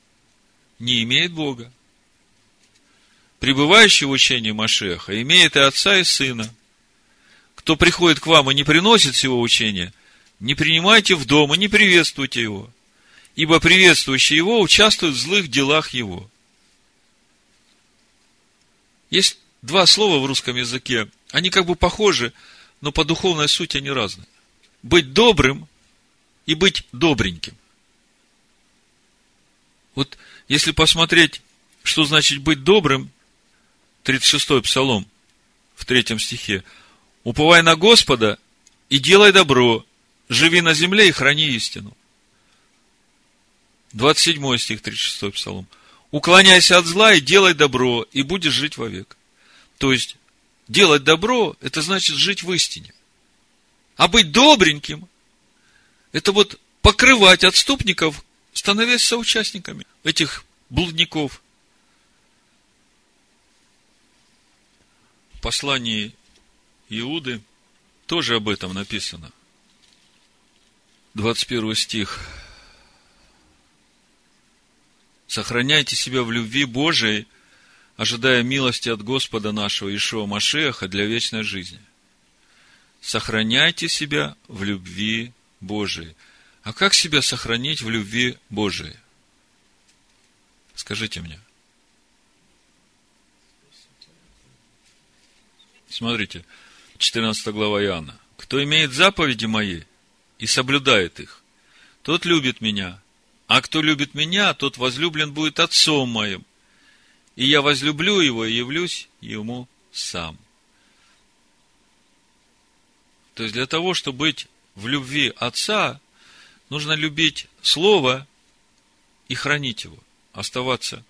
не имеет Бога. Пребывающий в учении Машеха имеет и отца, и сына. Кто приходит к вам и не приносит всего учения, не принимайте в дом и не приветствуйте его, ибо приветствующий его участвует в злых делах его. Есть два слова в русском языке, они как бы похожи, но по духовной сути они разные. Быть добрым и быть добреньким. Вот если посмотреть, что значит быть добрым, 36-й псалом в третьем стихе. «Уповай на Господа и делай добро, живи на земле и храни истину». 27 стих, 36 псалом. «Уклоняйся от зла и делай добро, и будешь жить вовек». То есть, делать добро, это значит жить в истине. А быть добреньким, это вот покрывать отступников, становясь соучастниками этих блудников. В послании Иуды тоже об этом написано. 21 стих. Сохраняйте себя в любви Божией, ожидая милости от Господа нашего Ишуа Машеха для вечной жизни. Сохраняйте себя в любви Божией. А как себя сохранить в любви Божией? Скажите мне. Смотрите, 14 глава Иоанна. Кто имеет заповеди мои и соблюдает их, тот любит меня. А кто любит меня, тот возлюблен будет отцом моим. И я возлюблю его и явлюсь ему сам. То есть для того, чтобы быть в любви отца, нужно любить Слово и хранить его, оставаться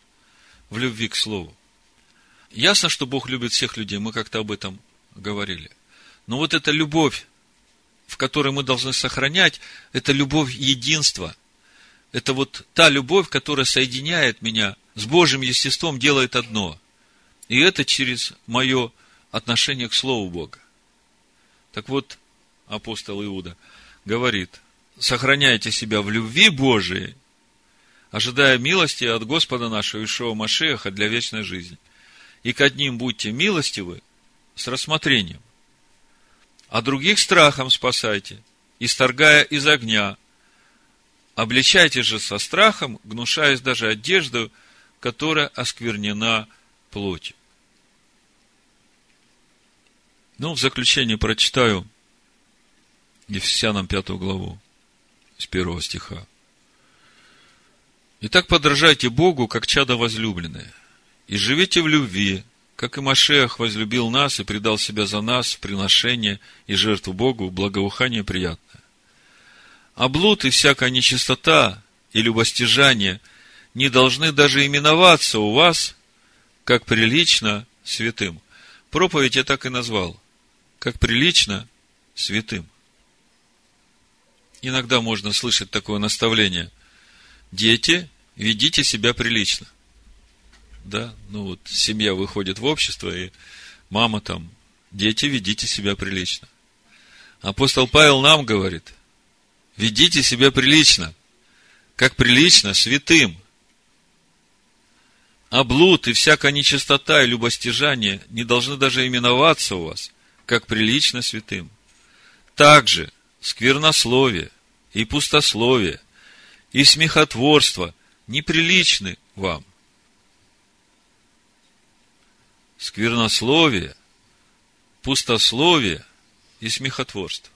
в любви к Слову. Ясно, что Бог любит всех людей, мы как-то об этом говорили. Но вот эта любовь, в которой мы должны сохранять, это любовь единства. Это вот та любовь, которая соединяет меня с Божьим естеством, делает одно. И это через мое отношение к Слову Бога. Так вот, апостол Иуда говорит, сохраняйте себя в любви Божией, ожидая милости от Господа нашего Ишуа Машеха для вечной жизни и к одним будьте милостивы с рассмотрением, а других страхом спасайте, исторгая из огня. Обличайте же со страхом, гнушаясь даже одежду, которая осквернена плотью. Ну, в заключение прочитаю Ефесянам пятую главу с первого стиха. Итак, подражайте Богу, как чадо возлюбленное – и живите в любви, как и Машех возлюбил нас и предал себя за нас в приношение и жертву Богу, благоухание приятное. А блуд и всякая нечистота и любостяжание не должны даже именоваться у вас, как прилично святым. Проповедь я так и назвал, как прилично святым. Иногда можно слышать такое наставление. Дети, ведите себя прилично да, ну вот семья выходит в общество, и мама там, дети, ведите себя прилично. Апостол Павел нам говорит, ведите себя прилично, как прилично святым. А блуд и всякая нечистота и любостяжание не должны даже именоваться у вас, как прилично святым. Также сквернословие и пустословие и смехотворство неприличны вам сквернословие, пустословие и смехотворство.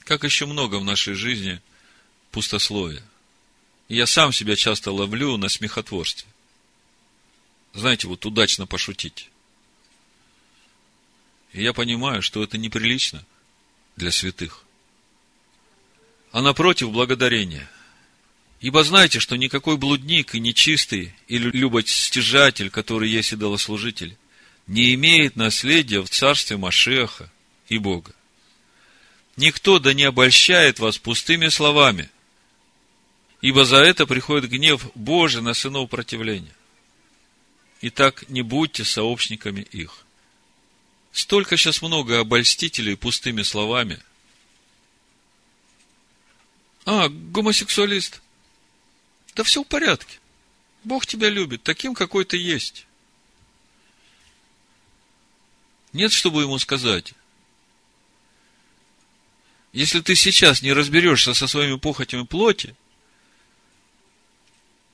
Как еще много в нашей жизни пустословия. И я сам себя часто ловлю на смехотворстве. Знаете, вот удачно пошутить. И я понимаю, что это неприлично для святых. А напротив, благодарение – Ибо знаете, что никакой блудник и нечистый, или любостяжатель, который есть идолослужитель, не имеет наследия в царстве Машеха и Бога. Никто да не обольщает вас пустыми словами, ибо за это приходит гнев Божий на сынов противления. Итак, не будьте сообщниками их. Столько сейчас много обольстителей пустыми словами. А, гомосексуалист. Да все в порядке. Бог тебя любит таким, какой ты есть. Нет, чтобы ему сказать. Если ты сейчас не разберешься со своими похотями плоти,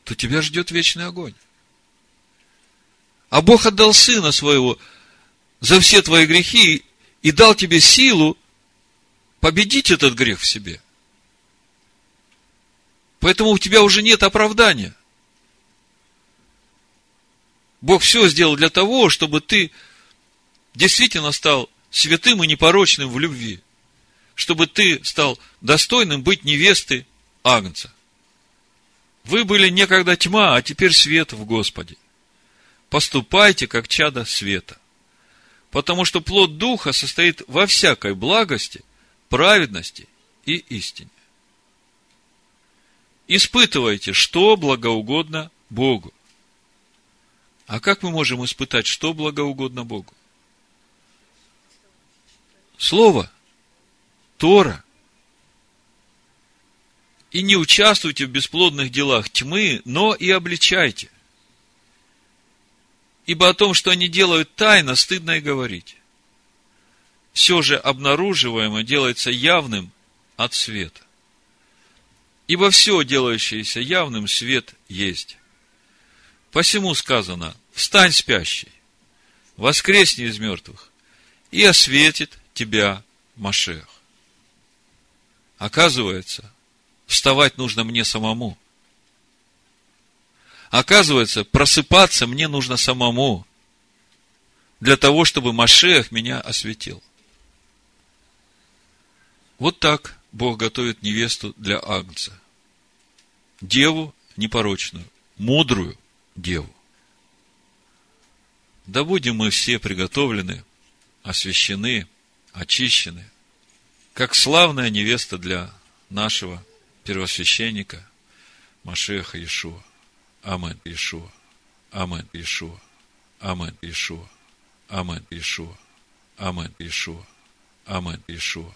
то тебя ждет вечный огонь. А Бог отдал Сына Своего за все твои грехи и дал тебе силу победить этот грех в себе. Поэтому у тебя уже нет оправдания. Бог все сделал для того, чтобы ты действительно стал святым и непорочным в любви. Чтобы ты стал достойным быть невестой Агнца. Вы были некогда тьма, а теперь свет в Господе. Поступайте, как чада света. Потому что плод Духа состоит во всякой благости, праведности и истине. Испытывайте, что благоугодно Богу. А как мы можем испытать, что благоугодно Богу? Слово, Тора. И не участвуйте в бесплодных делах тьмы, но и обличайте. Ибо о том, что они делают тайно, стыдно и говорить. Все же обнаруживаемое делается явным от света. Ибо все, делающееся явным, свет есть. Посему сказано, встань спящий, воскресни из мертвых, и осветит тебя Машех. Оказывается, вставать нужно мне самому. Оказывается, просыпаться мне нужно самому, для того, чтобы Машех меня осветил. Вот так Бог готовит невесту для Агнца. Деву непорочную, мудрую деву. Да будем мы все приготовлены, освящены, очищены, как славная невеста для нашего первосвященника Машеха Иешуа. Амен, Иешуа. Амен, Иешуа. Амен, Иешуа. Амен, Иешуа. Амен, Иешуа. Амен, Иешуа.